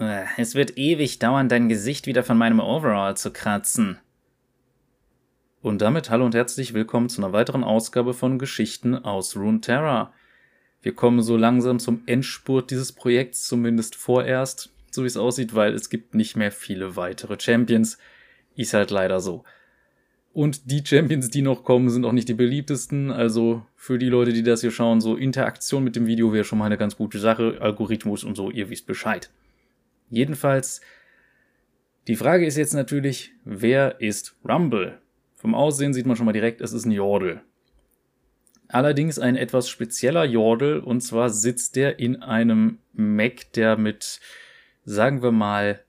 Äh, es wird ewig dauern, dein Gesicht wieder von meinem Overall zu kratzen. Und damit hallo und herzlich willkommen zu einer weiteren Ausgabe von Geschichten aus Runeterra. Wir kommen so langsam zum Endspurt dieses Projekts, zumindest vorerst, so wie es aussieht, weil es gibt nicht mehr viele weitere Champions. Ist halt leider so. Und die Champions, die noch kommen, sind auch nicht die beliebtesten. Also für die Leute, die das hier schauen, so Interaktion mit dem Video wäre schon mal eine ganz gute Sache. Algorithmus und so, ihr wisst Bescheid. Jedenfalls, die Frage ist jetzt natürlich, wer ist Rumble? Vom Aussehen sieht man schon mal direkt, es ist ein Jordel. Allerdings ein etwas spezieller Jordel, und zwar sitzt der in einem Mac, der mit, sagen wir mal,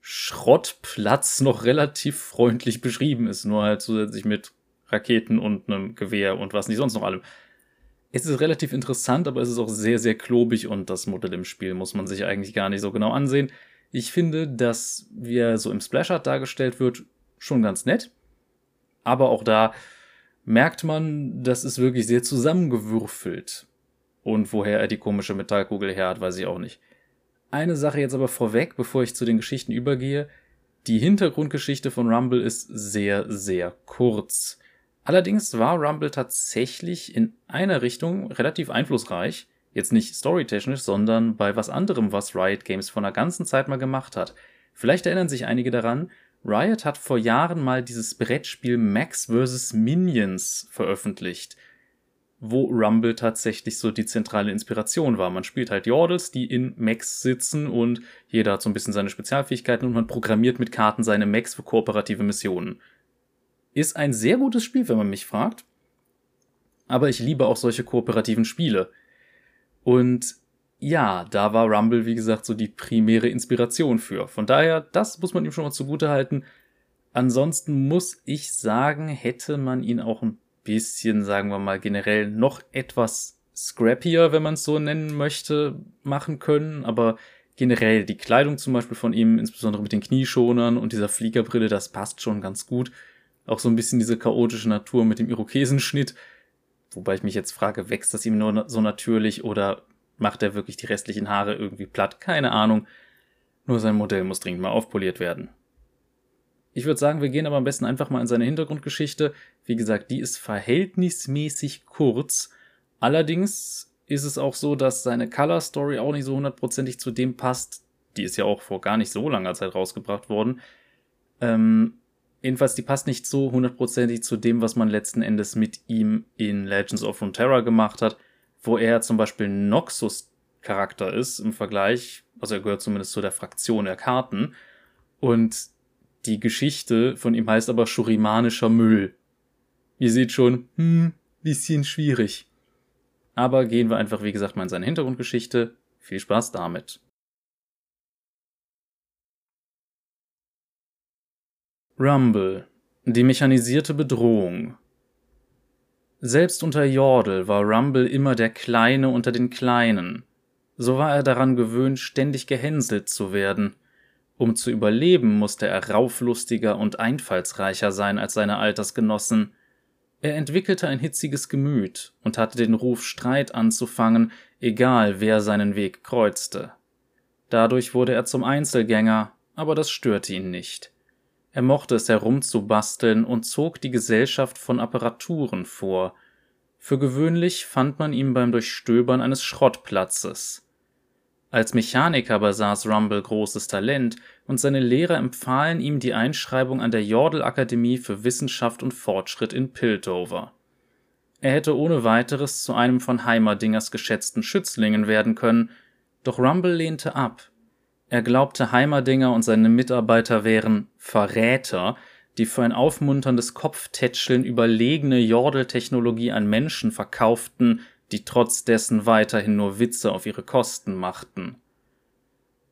Schrottplatz noch relativ freundlich beschrieben ist, nur halt zusätzlich mit Raketen und einem Gewehr und was nicht sonst noch allem. Es ist relativ interessant, aber es ist auch sehr, sehr klobig und das Modell im Spiel muss man sich eigentlich gar nicht so genau ansehen. Ich finde, dass wie er so im Splash-Art dargestellt wird, schon ganz nett. Aber auch da merkt man, das ist wirklich sehr zusammengewürfelt. Und woher er die komische Metallkugel her hat, weiß ich auch nicht. Eine Sache jetzt aber vorweg, bevor ich zu den Geschichten übergehe. Die Hintergrundgeschichte von Rumble ist sehr, sehr kurz. Allerdings war Rumble tatsächlich in einer Richtung relativ einflussreich. Jetzt nicht storytechnisch, sondern bei was anderem, was Riot Games vor einer ganzen Zeit mal gemacht hat. Vielleicht erinnern sich einige daran, Riot hat vor Jahren mal dieses Brettspiel Max vs. Minions veröffentlicht wo Rumble tatsächlich so die zentrale Inspiration war. Man spielt halt Yordles, die in Mechs sitzen und jeder hat so ein bisschen seine Spezialfähigkeiten und man programmiert mit Karten seine Mechs für kooperative Missionen. Ist ein sehr gutes Spiel, wenn man mich fragt. Aber ich liebe auch solche kooperativen Spiele. Und ja, da war Rumble, wie gesagt, so die primäre Inspiration für. Von daher, das muss man ihm schon mal zugute halten. Ansonsten muss ich sagen, hätte man ihn auch ein bisschen, sagen wir mal, generell noch etwas scrappier, wenn man es so nennen möchte, machen können. Aber generell die Kleidung zum Beispiel von ihm, insbesondere mit den Knieschonern und dieser Fliegerbrille, das passt schon ganz gut. Auch so ein bisschen diese chaotische Natur mit dem Irokesenschnitt. Wobei ich mich jetzt frage, wächst das ihm nur so natürlich oder macht er wirklich die restlichen Haare irgendwie platt? Keine Ahnung. Nur sein Modell muss dringend mal aufpoliert werden. Ich würde sagen, wir gehen aber am besten einfach mal in seine Hintergrundgeschichte. Wie gesagt, die ist verhältnismäßig kurz. Allerdings ist es auch so, dass seine Color Story auch nicht so hundertprozentig zu dem passt. Die ist ja auch vor gar nicht so langer Zeit rausgebracht worden. Ähm, jedenfalls, die passt nicht so hundertprozentig zu dem, was man letzten Endes mit ihm in Legends of Runeterra gemacht hat, wo er zum Beispiel Noxus Charakter ist im Vergleich, also er gehört zumindest zu der Fraktion der Karten. Und die Geschichte von ihm heißt aber Shurimanischer Müll. Ihr seht schon, hm, bisschen schwierig. Aber gehen wir einfach, wie gesagt, mal in seine Hintergrundgeschichte. Viel Spaß damit. Rumble. Die mechanisierte Bedrohung. Selbst unter Jordel war Rumble immer der Kleine unter den Kleinen. So war er daran gewöhnt, ständig gehänselt zu werden – um zu überleben, musste er rauflustiger und einfallsreicher sein als seine Altersgenossen. Er entwickelte ein hitziges Gemüt und hatte den Ruf, Streit anzufangen, egal wer seinen Weg kreuzte. Dadurch wurde er zum Einzelgänger, aber das störte ihn nicht. Er mochte es herumzubasteln und zog die Gesellschaft von Apparaturen vor. Für gewöhnlich fand man ihn beim Durchstöbern eines Schrottplatzes. Als Mechaniker besaß Rumble großes Talent und seine Lehrer empfahlen ihm die Einschreibung an der Jordel-Akademie für Wissenschaft und Fortschritt in Piltover. Er hätte ohne weiteres zu einem von Heimerdingers geschätzten Schützlingen werden können, doch Rumble lehnte ab. Er glaubte, Heimerdinger und seine Mitarbeiter wären Verräter, die für ein aufmunterndes Kopftätscheln überlegene Jordel-Technologie an Menschen verkauften, die trotz dessen weiterhin nur Witze auf ihre Kosten machten.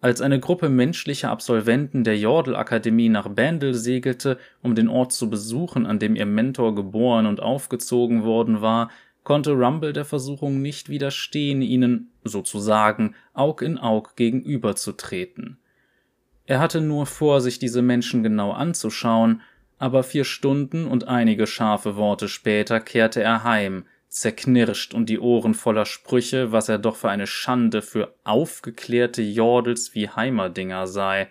Als eine Gruppe menschlicher Absolventen der Jordel-Akademie nach Bandel segelte, um den Ort zu besuchen, an dem ihr Mentor geboren und aufgezogen worden war, konnte Rumble der Versuchung nicht widerstehen, ihnen, sozusagen, Aug in Aug gegenüberzutreten. Er hatte nur vor, sich diese Menschen genau anzuschauen, aber vier Stunden und einige scharfe Worte später kehrte er heim, zerknirscht und die Ohren voller Sprüche, was er doch für eine Schande für aufgeklärte Jordels wie Heimerdinger sei.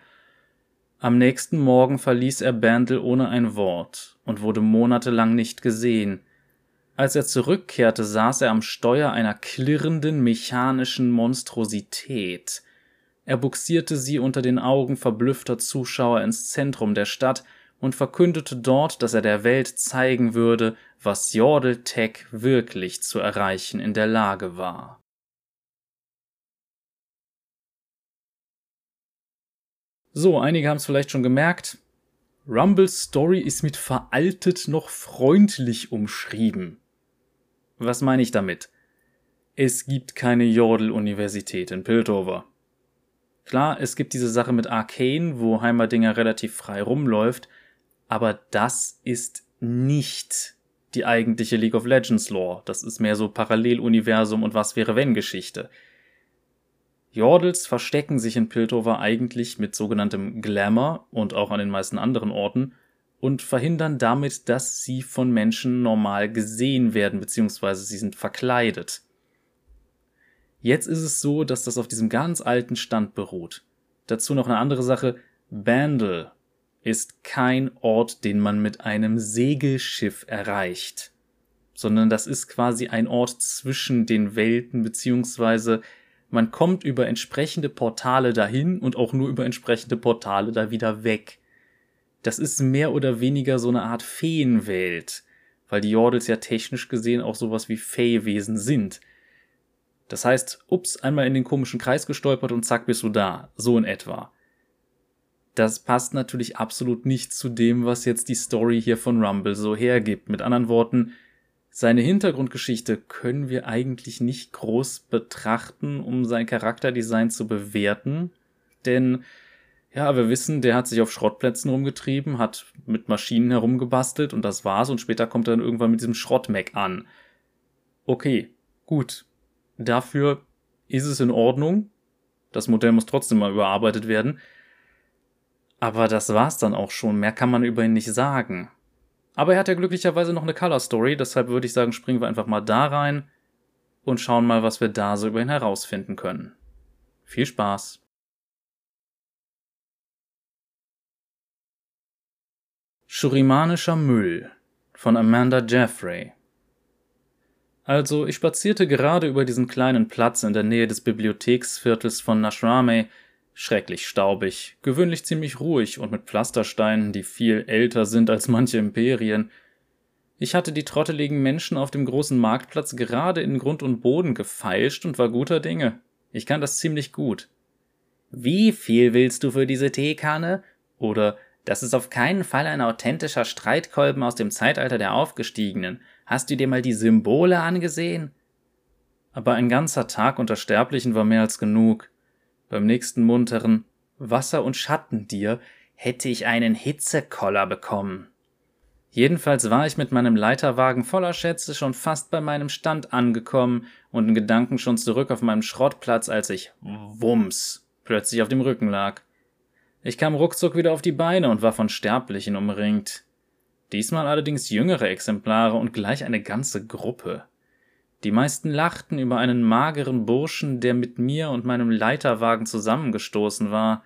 Am nächsten Morgen verließ er Bandel ohne ein Wort und wurde monatelang nicht gesehen. Als er zurückkehrte, saß er am Steuer einer klirrenden mechanischen Monstrosität. Er buxierte sie unter den Augen verblüffter Zuschauer ins Zentrum der Stadt und verkündete dort, dass er der Welt zeigen würde, was Jordel Tech wirklich zu erreichen in der Lage war. So, einige haben es vielleicht schon gemerkt. Rumbles Story ist mit veraltet noch freundlich umschrieben. Was meine ich damit? Es gibt keine Jordel-Universität in Piltover. Klar, es gibt diese Sache mit Arcane, wo Heimerdinger relativ frei rumläuft, aber das ist nicht die eigentliche League of Legends Lore. Das ist mehr so Paralleluniversum und was wäre wenn Geschichte. Jordels verstecken sich in Piltover eigentlich mit sogenanntem Glamour und auch an den meisten anderen Orten und verhindern damit, dass sie von Menschen normal gesehen werden, beziehungsweise sie sind verkleidet. Jetzt ist es so, dass das auf diesem ganz alten Stand beruht. Dazu noch eine andere Sache. Bandle ist kein Ort, den man mit einem Segelschiff erreicht, sondern das ist quasi ein Ort zwischen den Welten, beziehungsweise man kommt über entsprechende Portale dahin und auch nur über entsprechende Portale da wieder weg. Das ist mehr oder weniger so eine Art Feenwelt, weil die Jordels ja technisch gesehen auch sowas wie Feewesen sind. Das heißt, ups, einmal in den komischen Kreis gestolpert und zack bist du da, so in etwa das passt natürlich absolut nicht zu dem, was jetzt die Story hier von Rumble so hergibt. Mit anderen Worten, seine Hintergrundgeschichte können wir eigentlich nicht groß betrachten, um sein Charakterdesign zu bewerten. Denn, ja, wir wissen, der hat sich auf Schrottplätzen rumgetrieben, hat mit Maschinen herumgebastelt und das war's und später kommt er dann irgendwann mit diesem Schrottmeck an. Okay, gut. Dafür ist es in Ordnung. Das Modell muss trotzdem mal überarbeitet werden. Aber das war's dann auch schon. Mehr kann man über ihn nicht sagen. Aber er hat ja glücklicherweise noch eine Color Story, deshalb würde ich sagen, springen wir einfach mal da rein und schauen mal, was wir da so über ihn herausfinden können. Viel Spaß! Shurimanischer Müll von Amanda Jeffrey Also, ich spazierte gerade über diesen kleinen Platz in der Nähe des Bibliotheksviertels von Nashrame, Schrecklich staubig, gewöhnlich ziemlich ruhig und mit Pflastersteinen, die viel älter sind als manche Imperien. Ich hatte die trotteligen Menschen auf dem großen Marktplatz gerade in Grund und Boden gefeilscht und war guter Dinge. Ich kann das ziemlich gut. Wie viel willst du für diese Teekanne? Oder das ist auf keinen Fall ein authentischer Streitkolben aus dem Zeitalter der Aufgestiegenen. Hast du dir mal die Symbole angesehen? Aber ein ganzer Tag unter Sterblichen war mehr als genug. Beim nächsten munteren Wasser und Schatten dir hätte ich einen Hitzekoller bekommen. Jedenfalls war ich mit meinem Leiterwagen voller Schätze schon fast bei meinem Stand angekommen und in Gedanken schon zurück auf meinem Schrottplatz, als ich Wumms plötzlich auf dem Rücken lag. Ich kam ruckzuck wieder auf die Beine und war von Sterblichen umringt. Diesmal allerdings jüngere Exemplare und gleich eine ganze Gruppe. Die meisten lachten über einen mageren Burschen, der mit mir und meinem Leiterwagen zusammengestoßen war.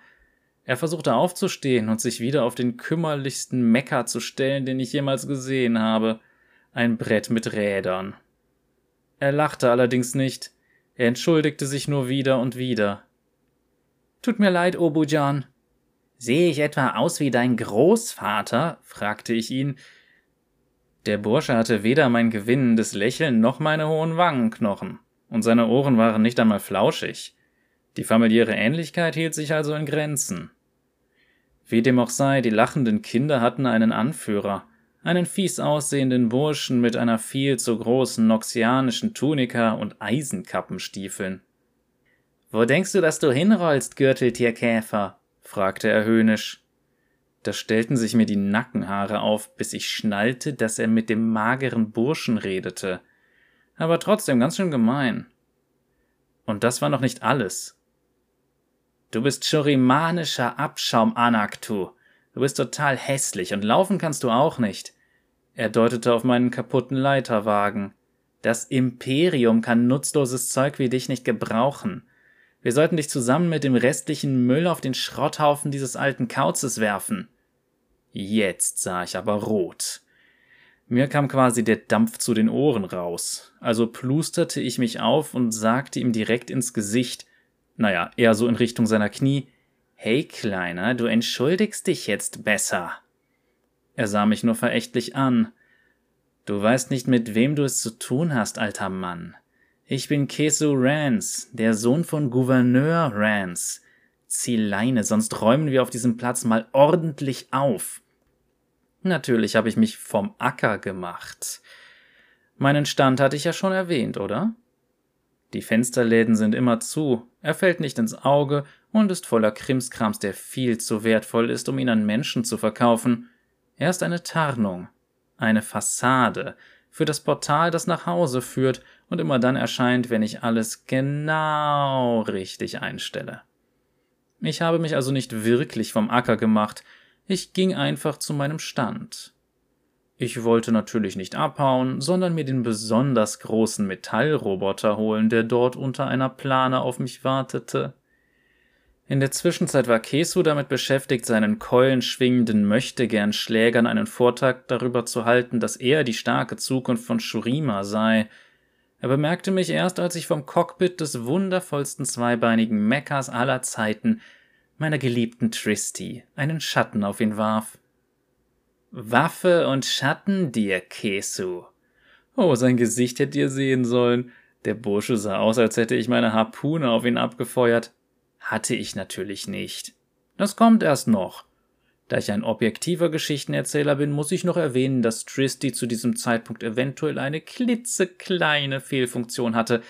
Er versuchte aufzustehen und sich wieder auf den kümmerlichsten Mecker zu stellen, den ich jemals gesehen habe. Ein Brett mit Rädern. Er lachte allerdings nicht. Er entschuldigte sich nur wieder und wieder. Tut mir leid, Obujan. Sehe ich etwa aus wie dein Großvater? fragte ich ihn, der Bursche hatte weder mein gewinnendes Lächeln noch meine hohen Wangenknochen, und seine Ohren waren nicht einmal flauschig. Die familiäre Ähnlichkeit hielt sich also in Grenzen. Wie dem auch sei, die lachenden Kinder hatten einen Anführer, einen fies aussehenden Burschen mit einer viel zu großen noxianischen Tunika und Eisenkappenstiefeln. Wo denkst du, dass du hinrollst, Gürteltierkäfer? Fragte er höhnisch. Da stellten sich mir die Nackenhaare auf, bis ich schnallte, dass er mit dem mageren Burschen redete. Aber trotzdem ganz schön gemein. Und das war noch nicht alles. Du bist schurimanischer Abschaum, Anaktu. Du bist total hässlich und laufen kannst du auch nicht. Er deutete auf meinen kaputten Leiterwagen. Das Imperium kann nutzloses Zeug wie dich nicht gebrauchen. Wir sollten dich zusammen mit dem restlichen Müll auf den Schrotthaufen dieses alten Kauzes werfen. Jetzt sah ich aber rot. Mir kam quasi der Dampf zu den Ohren raus, also plusterte ich mich auf und sagte ihm direkt ins Gesicht, naja, eher so in Richtung seiner Knie, Hey Kleiner, du entschuldigst dich jetzt besser. Er sah mich nur verächtlich an. Du weißt nicht, mit wem du es zu tun hast, alter Mann. Ich bin Kesu Rance, der Sohn von Gouverneur Rance. Zieh Leine, sonst räumen wir auf diesem Platz mal ordentlich auf. Natürlich habe ich mich vom Acker gemacht. Meinen Stand hatte ich ja schon erwähnt, oder? Die Fensterläden sind immer zu, er fällt nicht ins Auge und ist voller Krimskrams, der viel zu wertvoll ist, um ihn an Menschen zu verkaufen. Er ist eine Tarnung, eine Fassade für das Portal, das nach Hause führt und immer dann erscheint, wenn ich alles genau richtig einstelle. Ich habe mich also nicht wirklich vom Acker gemacht, ich ging einfach zu meinem Stand. Ich wollte natürlich nicht abhauen, sondern mir den besonders großen Metallroboter holen, der dort unter einer Plane auf mich wartete. In der Zwischenzeit war Kesu damit beschäftigt, seinen keulenschwingenden Möchtegern Schlägern einen Vortrag darüber zu halten, dass er die starke Zukunft von Shurima sei. Er bemerkte mich erst, als ich vom Cockpit des wundervollsten zweibeinigen Meckers aller Zeiten meiner geliebten Tristy einen Schatten auf ihn warf. Waffe und Schatten dir, Kesu. Oh, sein Gesicht hättet ihr sehen sollen. Der Bursche sah aus, als hätte ich meine Harpune auf ihn abgefeuert. Hatte ich natürlich nicht. Das kommt erst noch. Da ich ein objektiver Geschichtenerzähler bin, muss ich noch erwähnen, dass Tristy zu diesem Zeitpunkt eventuell eine klitzekleine Fehlfunktion hatte.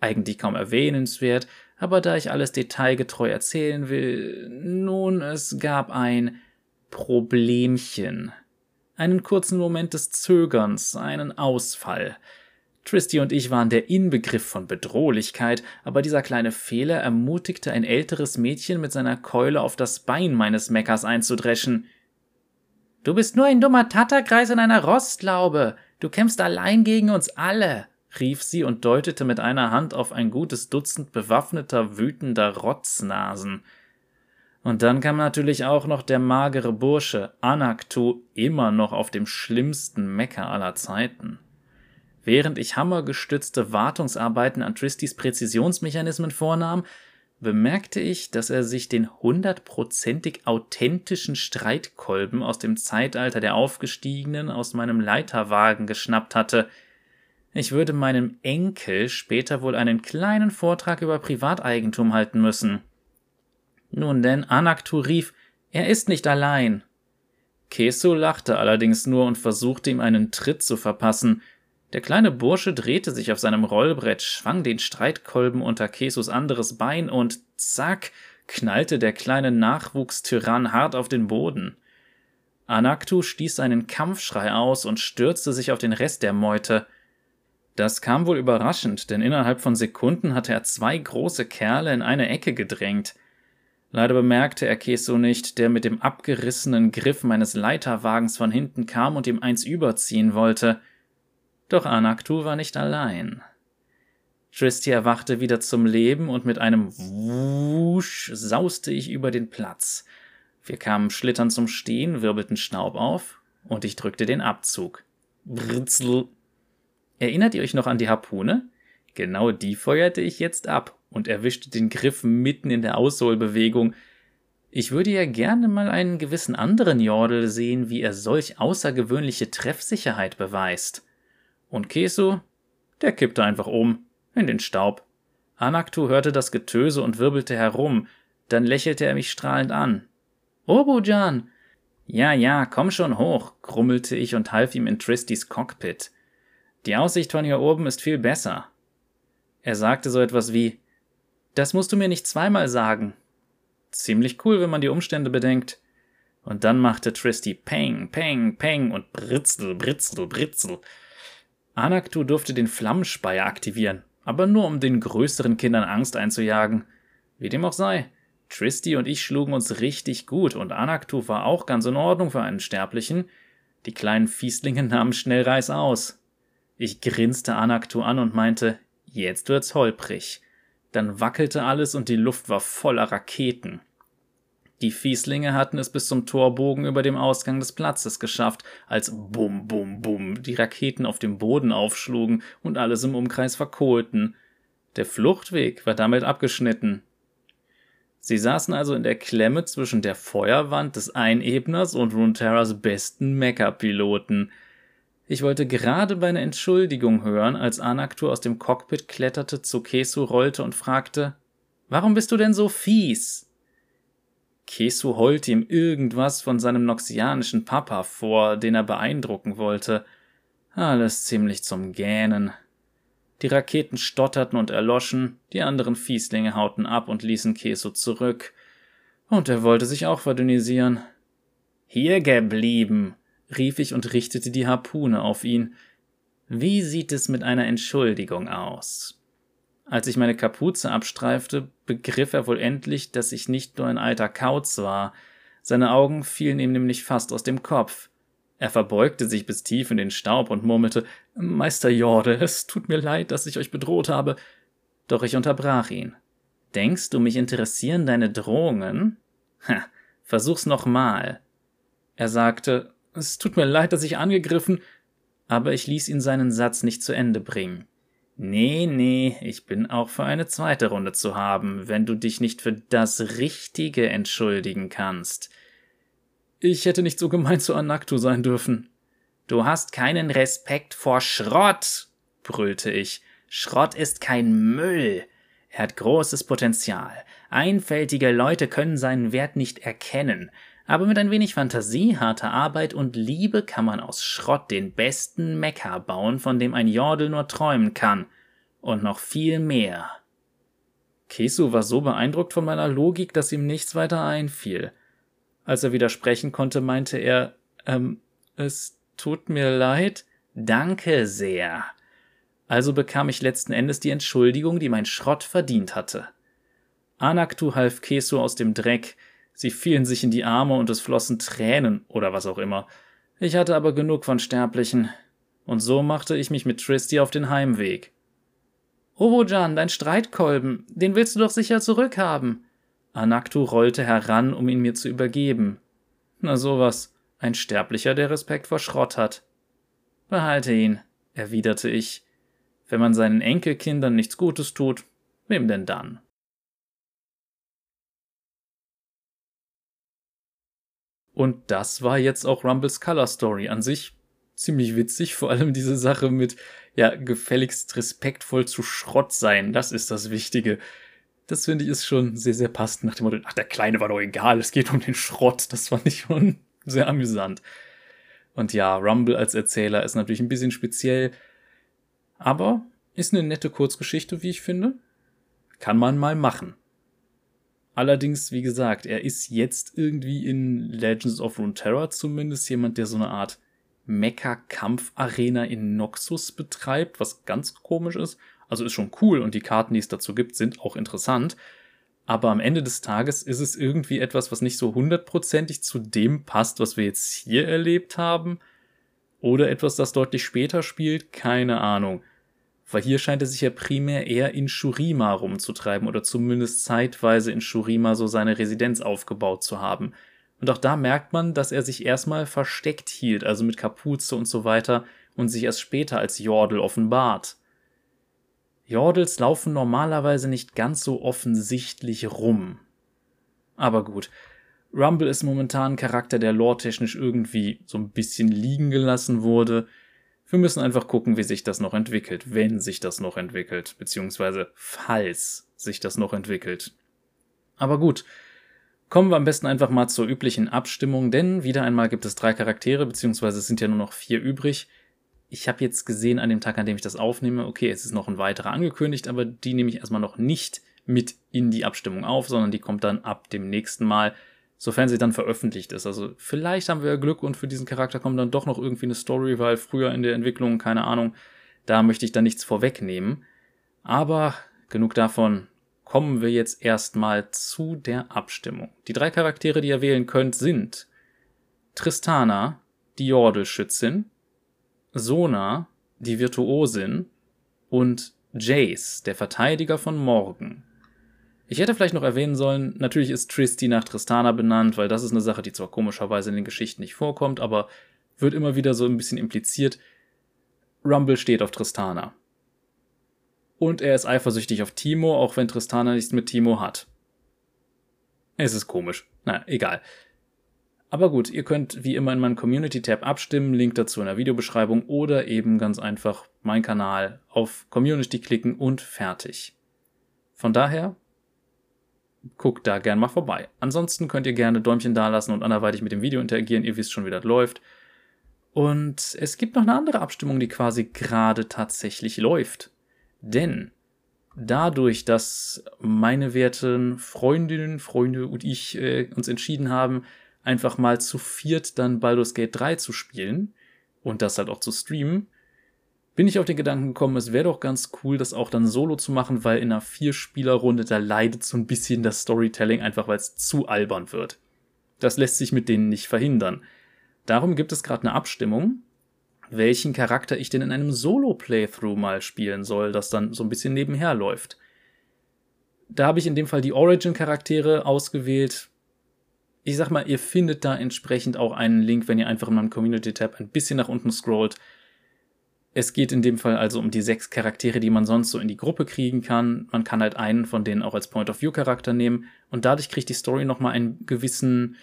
Eigentlich kaum erwähnenswert, aber da ich alles detailgetreu erzählen will, nun, es gab ein Problemchen. Einen kurzen Moment des Zögerns, einen Ausfall. Tristy und ich waren der Inbegriff von Bedrohlichkeit, aber dieser kleine Fehler ermutigte ein älteres Mädchen mit seiner Keule auf das Bein meines Meckers einzudreschen. Du bist nur ein dummer Tatterkreis in einer Rostlaube. Du kämpfst allein gegen uns alle rief sie und deutete mit einer Hand auf ein gutes Dutzend bewaffneter, wütender Rotznasen. Und dann kam natürlich auch noch der magere Bursche, Anaktu, immer noch auf dem schlimmsten Mecker aller Zeiten. Während ich hammergestützte Wartungsarbeiten an Tristys Präzisionsmechanismen vornahm, bemerkte ich, dass er sich den hundertprozentig authentischen Streitkolben aus dem Zeitalter der Aufgestiegenen aus meinem Leiterwagen geschnappt hatte – ich würde meinem Enkel später wohl einen kleinen Vortrag über Privateigentum halten müssen. Nun denn, Anaktu rief, er ist nicht allein. Keso lachte allerdings nur und versuchte ihm einen Tritt zu verpassen. Der kleine Bursche drehte sich auf seinem Rollbrett, schwang den Streitkolben unter Kesos anderes Bein und zack, knallte der kleine Nachwuchstyrann hart auf den Boden. Anaktu stieß einen Kampfschrei aus und stürzte sich auf den Rest der Meute. Das kam wohl überraschend, denn innerhalb von Sekunden hatte er zwei große Kerle in eine Ecke gedrängt. Leider bemerkte er Keso nicht, der mit dem abgerissenen Griff meines Leiterwagens von hinten kam und ihm eins überziehen wollte. Doch Anaktu war nicht allein. Tristy erwachte wieder zum Leben und mit einem Wusch sauste ich über den Platz. Wir kamen schlittern zum Stehen, wirbelten Staub auf und ich drückte den Abzug. Britzel, Erinnert ihr euch noch an die Harpune? Genau die feuerte ich jetzt ab und erwischte den Griff mitten in der Ausholbewegung. Ich würde ja gerne mal einen gewissen anderen Jordel sehen, wie er solch außergewöhnliche Treffsicherheit beweist. Und Kesu? Der kippte einfach um, in den Staub. Anaktu hörte das Getöse und wirbelte herum, dann lächelte er mich strahlend an. Obujan! Ja, ja, komm schon hoch, grummelte ich und half ihm in Tristys Cockpit. Die Aussicht von hier oben ist viel besser. Er sagte so etwas wie, das musst du mir nicht zweimal sagen. Ziemlich cool, wenn man die Umstände bedenkt. Und dann machte Tristy Peng, Peng, Peng und Britzel, Britzel, Britzel. Anaktu durfte den Flammenspeier aktivieren, aber nur um den größeren Kindern Angst einzujagen. Wie dem auch sei, Tristy und ich schlugen uns richtig gut und Anaktu war auch ganz in Ordnung für einen Sterblichen. Die kleinen Fieslinge nahmen schnell Reis aus. Ich grinste Anaktu an und meinte, jetzt wird's holprig. Dann wackelte alles und die Luft war voller Raketen. Die Fieslinge hatten es bis zum Torbogen über dem Ausgang des Platzes geschafft, als bum bum bum die Raketen auf dem Boden aufschlugen und alles im Umkreis verkohlten. Der Fluchtweg war damit abgeschnitten. Sie saßen also in der Klemme zwischen der Feuerwand des Einebners und Runeterras besten Mecha-Piloten. Ich wollte gerade bei einer Entschuldigung hören, als Anaktur aus dem Cockpit kletterte, zu Kesu rollte und fragte: Warum bist du denn so fies? Kesu heulte ihm irgendwas von seinem noxianischen Papa vor, den er beeindrucken wollte. Alles ziemlich zum Gähnen. Die Raketen stotterten und erloschen, die anderen Fieslinge hauten ab und ließen Kesu zurück. Und er wollte sich auch verdünnisieren. Hier geblieben, rief ich und richtete die Harpune auf ihn. Wie sieht es mit einer Entschuldigung aus? Als ich meine Kapuze abstreifte, begriff er wohl endlich, dass ich nicht nur ein alter Kauz war. Seine Augen fielen ihm nämlich fast aus dem Kopf. Er verbeugte sich bis tief in den Staub und murmelte Meister Jorde, es tut mir leid, dass ich euch bedroht habe. Doch ich unterbrach ihn. Denkst du, mich interessieren deine Drohungen? Ha, versuch's nochmal. Er sagte, es tut mir leid, dass ich angegriffen, aber ich ließ ihn seinen Satz nicht zu Ende bringen. Nee, nee, ich bin auch für eine zweite Runde zu haben, wenn du dich nicht für das Richtige entschuldigen kannst. Ich hätte nicht so gemein zu Anaktu sein dürfen. Du hast keinen Respekt vor Schrott, brüllte ich. Schrott ist kein Müll. Er hat großes Potenzial. Einfältige Leute können seinen Wert nicht erkennen. Aber mit ein wenig Fantasie, harter Arbeit und Liebe kann man aus Schrott den besten Mekka bauen, von dem ein Jordel nur träumen kann. Und noch viel mehr. Kesu war so beeindruckt von meiner Logik, dass ihm nichts weiter einfiel. Als er widersprechen konnte, meinte er, ähm, es tut mir leid. Danke sehr. Also bekam ich letzten Endes die Entschuldigung, die mein Schrott verdient hatte. Anaktu half Kesu aus dem Dreck, Sie fielen sich in die Arme und es flossen Tränen oder was auch immer. Ich hatte aber genug von Sterblichen. Und so machte ich mich mit Tristy auf den Heimweg. Obojan, dein Streitkolben, den willst du doch sicher zurückhaben. Anaktu rollte heran, um ihn mir zu übergeben. Na sowas, ein Sterblicher, der Respekt vor Schrott hat. Behalte ihn, erwiderte ich. Wenn man seinen Enkelkindern nichts Gutes tut, wem denn dann? Und das war jetzt auch Rumbles Color Story an sich. Ziemlich witzig, vor allem diese Sache mit, ja, gefälligst respektvoll zu Schrott sein. Das ist das Wichtige. Das finde ich ist schon sehr, sehr passend nach dem Motto, ach, der Kleine war doch egal, es geht um den Schrott. Das fand ich schon sehr amüsant. Und ja, Rumble als Erzähler ist natürlich ein bisschen speziell, aber ist eine nette Kurzgeschichte, wie ich finde. Kann man mal machen. Allerdings, wie gesagt, er ist jetzt irgendwie in Legends of Runeterra zumindest jemand, der so eine Art Mecha-Kampf-Arena in Noxus betreibt, was ganz komisch ist. Also ist schon cool und die Karten, die es dazu gibt, sind auch interessant. Aber am Ende des Tages ist es irgendwie etwas, was nicht so hundertprozentig zu dem passt, was wir jetzt hier erlebt haben. Oder etwas, das deutlich später spielt, keine Ahnung. Weil hier scheint er sich ja primär eher in Shurima rumzutreiben oder zumindest zeitweise in Shurima so seine Residenz aufgebaut zu haben. Und auch da merkt man, dass er sich erstmal versteckt hielt, also mit Kapuze und so weiter, und sich erst später als Jordel offenbart. Jordels laufen normalerweise nicht ganz so offensichtlich rum. Aber gut, Rumble ist momentan ein Charakter, der lore-technisch irgendwie so ein bisschen liegen gelassen wurde, wir müssen einfach gucken, wie sich das noch entwickelt, wenn sich das noch entwickelt, beziehungsweise falls sich das noch entwickelt. Aber gut, kommen wir am besten einfach mal zur üblichen Abstimmung, denn wieder einmal gibt es drei Charaktere, beziehungsweise es sind ja nur noch vier übrig. Ich habe jetzt gesehen an dem Tag, an dem ich das aufnehme, okay, es ist noch ein weiterer angekündigt, aber die nehme ich erstmal noch nicht mit in die Abstimmung auf, sondern die kommt dann ab dem nächsten Mal sofern sie dann veröffentlicht ist. Also vielleicht haben wir Glück und für diesen Charakter kommt dann doch noch irgendwie eine Story, weil früher in der Entwicklung, keine Ahnung, da möchte ich dann nichts vorwegnehmen. Aber genug davon, kommen wir jetzt erstmal zu der Abstimmung. Die drei Charaktere, die ihr wählen könnt, sind Tristana, die Jordelschützin, Sona, die Virtuosin, und Jace, der Verteidiger von Morgen. Ich hätte vielleicht noch erwähnen sollen, natürlich ist Tristy nach Tristana benannt, weil das ist eine Sache, die zwar komischerweise in den Geschichten nicht vorkommt, aber wird immer wieder so ein bisschen impliziert. Rumble steht auf Tristana. Und er ist eifersüchtig auf Timo, auch wenn Tristana nichts mit Timo hat. Es ist komisch. Na, egal. Aber gut, ihr könnt wie immer in meinem Community-Tab abstimmen, Link dazu in der Videobeschreibung oder eben ganz einfach mein Kanal auf Community klicken und fertig. Von daher guckt da gern mal vorbei. Ansonsten könnt ihr gerne Däumchen dalassen und anderweitig mit dem Video interagieren. Ihr wisst schon, wie das läuft. Und es gibt noch eine andere Abstimmung, die quasi gerade tatsächlich läuft. Denn dadurch, dass meine werten Freundinnen, Freunde und ich äh, uns entschieden haben, einfach mal zu viert dann Baldur's Gate 3 zu spielen und das halt auch zu streamen, bin ich auf den Gedanken gekommen, es wäre doch ganz cool, das auch dann solo zu machen, weil in einer Vier-Spieler-Runde da leidet so ein bisschen das Storytelling, einfach weil es zu albern wird. Das lässt sich mit denen nicht verhindern. Darum gibt es gerade eine Abstimmung, welchen Charakter ich denn in einem Solo-Playthrough mal spielen soll, das dann so ein bisschen nebenher läuft. Da habe ich in dem Fall die Origin-Charaktere ausgewählt. Ich sag mal, ihr findet da entsprechend auch einen Link, wenn ihr einfach in meinem Community-Tab ein bisschen nach unten scrollt es geht in dem Fall also um die sechs Charaktere, die man sonst so in die Gruppe kriegen kann. Man kann halt einen von denen auch als Point-of-View-Charakter nehmen und dadurch kriegt die Story nochmal einen gewissen,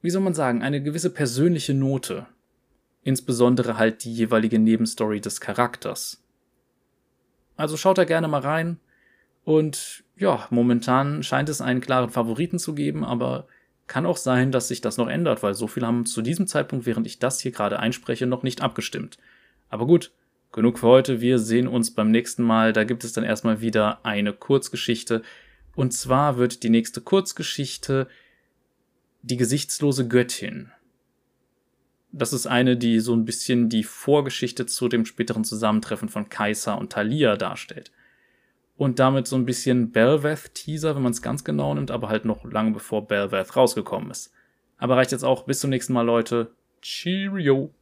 wie soll man sagen, eine gewisse persönliche Note. Insbesondere halt die jeweilige Nebenstory des Charakters. Also schaut da gerne mal rein. Und ja, momentan scheint es einen klaren Favoriten zu geben, aber kann auch sein, dass sich das noch ändert, weil so viele haben zu diesem Zeitpunkt, während ich das hier gerade einspreche, noch nicht abgestimmt. Aber gut, genug für heute. Wir sehen uns beim nächsten Mal. Da gibt es dann erstmal wieder eine Kurzgeschichte. Und zwar wird die nächste Kurzgeschichte die gesichtslose Göttin. Das ist eine, die so ein bisschen die Vorgeschichte zu dem späteren Zusammentreffen von Kaiser und Thalia darstellt und damit so ein bisschen Belveth-Teaser, wenn man es ganz genau nimmt, aber halt noch lange bevor Belveth rausgekommen ist. Aber reicht jetzt auch. Bis zum nächsten Mal, Leute. Cheerio.